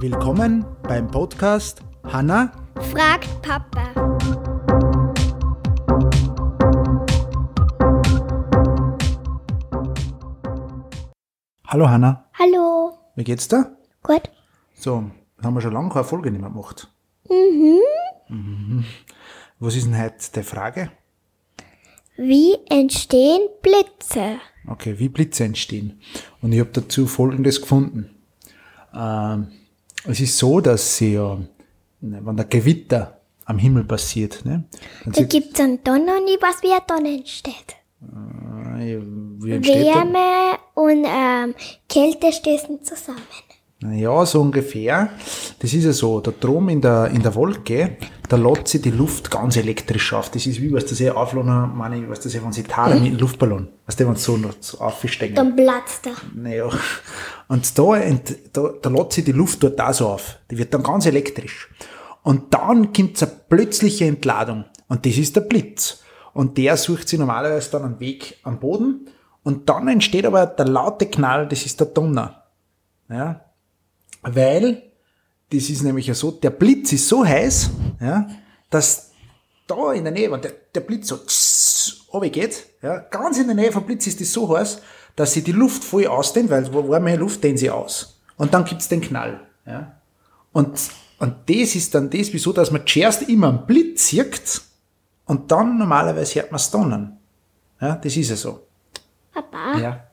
Willkommen beim Podcast Hanna fragt Papa. Hallo Hanna, Hallo. wie geht's dir? Gut. So, haben wir schon lange keine Folge nicht mehr gemacht. Mhm. Was ist denn heute die Frage? Wie entstehen Blitze? Okay, wie Blitze entstehen. Und ich habe dazu Folgendes gefunden. Ähm, es ist so, dass sie ne, wenn der Gewitter am Himmel passiert, ne, dann Da sieht, gibt's einen Donner und ich weiß, wie ein Donner entsteht. äh, wie entsteht? Wärme und ähm, Kälte stößen zusammen. Ja, so ungefähr. Das ist ja so, da drum in der, in der Wolke, da lädt sich die Luft ganz elektrisch auf. Das ist wie, was das eh aufladen, meine ich, was das eh, wenn sie Tare mit dem Luftballon, was der, wenn sie so, noch aufsteigen. Dann platzt er. Naja. Und da, ent, da, da lädt sich die Luft dort auch so auf. Die wird dann ganz elektrisch. Und dann kommt eine plötzliche Entladung. Und das ist der Blitz. Und der sucht sich normalerweise dann einen Weg am Boden. Und dann entsteht aber der laute Knall, das ist der Donner. Ja. Weil, das ist nämlich ja so, der Blitz ist so heiß, ja, dass da in der Nähe, wenn der, der Blitz so tss, geht, ja, ganz in der Nähe vom Blitz ist das so heiß, dass sie die Luft voll ausdehnt, weil warme Luft dehnt sie aus. Und dann gibt's den Knall. Ja. Und, und das ist dann das, wieso, dass man zuerst immer einen Blitz sieht und dann normalerweise hört man es donnern. Ja, das ist ja so. Papa, Ja.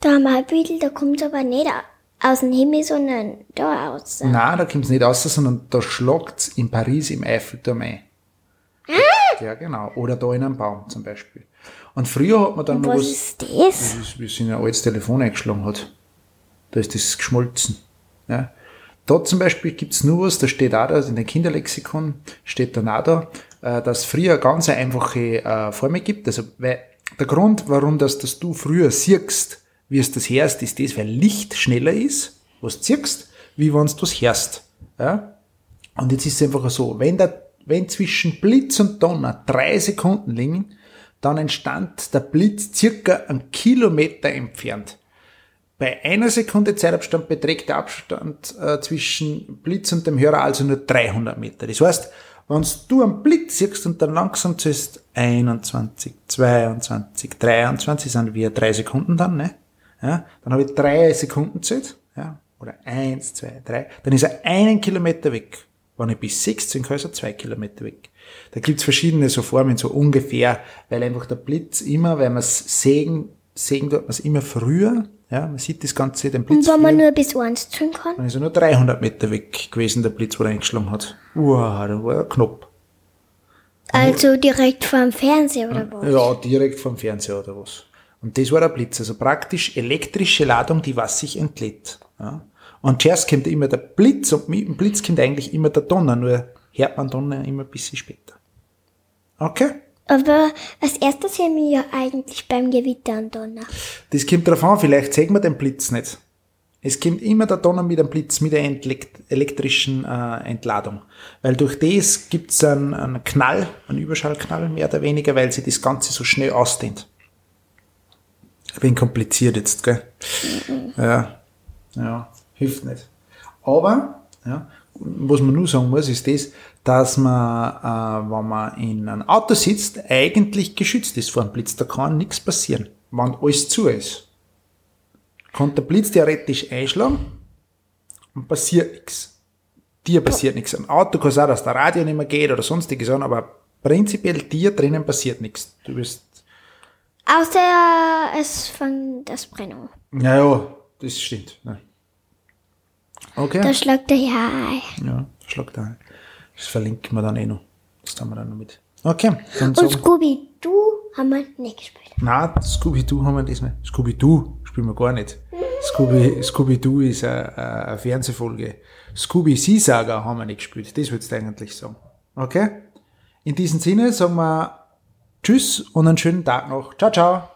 da haben wir ein Bild, da kommt's aber nicht aus dem Himmel, sondern da aus. Nein, da kommt's nicht raus, sondern da schlagt's in Paris im Eiffelturm ein. Ja, genau. Oder da in einem Baum zum Beispiel. Und früher hat man dann noch Was was, ist das? das ist, wie es in ein altes Telefon eingeschlagen hat. Da ist das geschmolzen. Ja. Da zum Beispiel gibt's nur was, da steht auch da, in den Kinderlexikon steht dann auch da, äh, dass es früher eine ganz einfache äh, Formel gibt. Also, weil der Grund, warum das, dass du früher siehst, wie es das hörst, ist das, weil Licht schneller ist, was du siehst, wie wenn du was hörst. Ja? Und jetzt ist es einfach so, wenn, der, wenn zwischen Blitz und Donner drei Sekunden liegen, dann entstand der Blitz circa einen Kilometer entfernt. Bei einer Sekunde Zeitabstand beträgt der Abstand äh, zwischen Blitz und dem Hörer also nur 300 Meter. Das heißt, wenn du einen Blitz siehst und dann langsam zählst 21, 22, 23, sind wir drei Sekunden dann, ne? Ja, dann habe ich drei Sekunden zählt, ja, oder eins, zwei, drei, dann ist er einen Kilometer weg. Wenn ich bis sechs zählen kann, ist er zwei Kilometer weg. Da gibt's verschiedene so Formen, so ungefähr, weil einfach der Blitz immer, weil man es sägen, sägen tut man es immer früher, ja, man sieht das Ganze, den Blitz Und wenn man früher. nur bis eins zählen kann? Dann ist er nur 300 Meter weg gewesen, der Blitz, wo er eingeschlagen hat. Wow, da war er knapp. Also direkt vor dem Fernseher oder was? Ja, direkt vom Fernseher oder was. Und das war der Blitz. Also praktisch elektrische Ladung, die was sich entlädt. Ja. Und zuerst kommt immer der Blitz und mit dem Blitz kommt eigentlich immer der Donner, nur hört man Donner immer ein bisschen später. Okay? Aber als erstes sehen wir ja eigentlich beim Gewitter und Donner. Das kommt darauf an, vielleicht sehen wir den Blitz nicht. Es kommt immer der Donner mit dem Blitz, mit der elektrischen äh, Entladung. Weil durch das gibt's einen, einen Knall, einen Überschallknall, mehr oder weniger, weil sich das Ganze so schnell ausdehnt. Ich bin kompliziert jetzt, gell? Ja, ja, hilft nicht. Aber, ja, was man nur sagen muss, ist das, dass man, äh, wenn man in einem Auto sitzt, eigentlich geschützt ist vor einem Blitz. Da kann nichts passieren, wenn alles zu ist. Kann der Blitz theoretisch einschlagen und passiert nichts. Dir passiert nichts. Am Auto kann es auch, dass der Radio nicht mehr geht oder sonstiges an, aber prinzipiell dir drinnen passiert nichts. Du wirst Außer es fängt das Brennen. Ja, ja, das stimmt. Ja. Okay. Da schlagt er ja ein. ja, schlag da ein. Das verlinken wir dann eh noch. Das tun wir dann noch mit. Okay, dann Und Scooby-Doo haben wir nicht gespielt. Nein, Scooby-Doo haben wir das nicht. Scooby-Doo spielen wir gar nicht. Scooby, Scooby-Doo ist eine, eine Fernsehfolge. Scooby-Seasaga haben wir nicht gespielt. Das würdest du eigentlich sagen. Okay? In diesem Sinne sagen wir Tschüss und einen schönen Tag noch. Ciao, ciao.